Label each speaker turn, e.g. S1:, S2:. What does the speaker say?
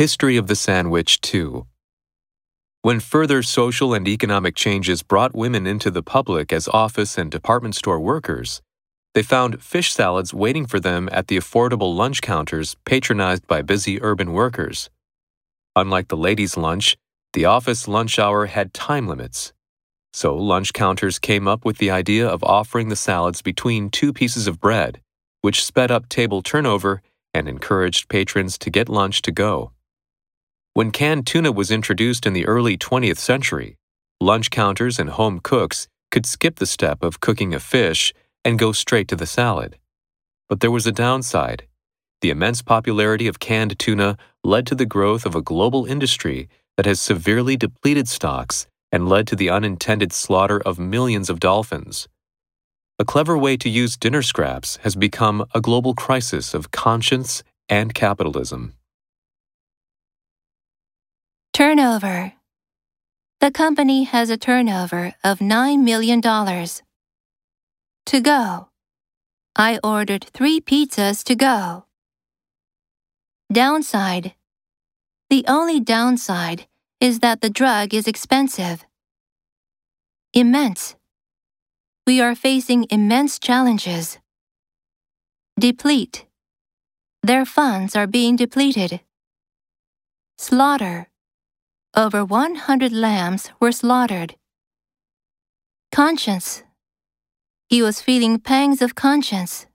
S1: History of the Sandwich 2. When further social and economic changes brought women into the public as office and department store workers, they found fish salads waiting for them at the affordable lunch counters patronized by busy urban workers. Unlike the ladies' lunch, the office lunch hour had time limits. So lunch counters came up with the idea of offering the salads between two pieces of bread, which sped up table turnover and encouraged patrons to get lunch to go. When canned tuna was introduced in the early 20th century, lunch counters and home cooks could skip the step of cooking a fish and go straight to the salad. But there was a downside. The immense popularity of canned tuna led to the growth of a global industry that has severely depleted stocks and led to the unintended slaughter of millions of dolphins. A clever way to use dinner scraps has become a global crisis of conscience and capitalism.
S2: Turnover The company has a turnover of $9 million. To go. I ordered three pizzas to go. Downside The only downside is that the drug is expensive. Immense we are facing immense challenges. Deplete. Their funds are being depleted. Slaughter. Over 100 lambs were slaughtered. Conscience. He was feeling pangs of conscience.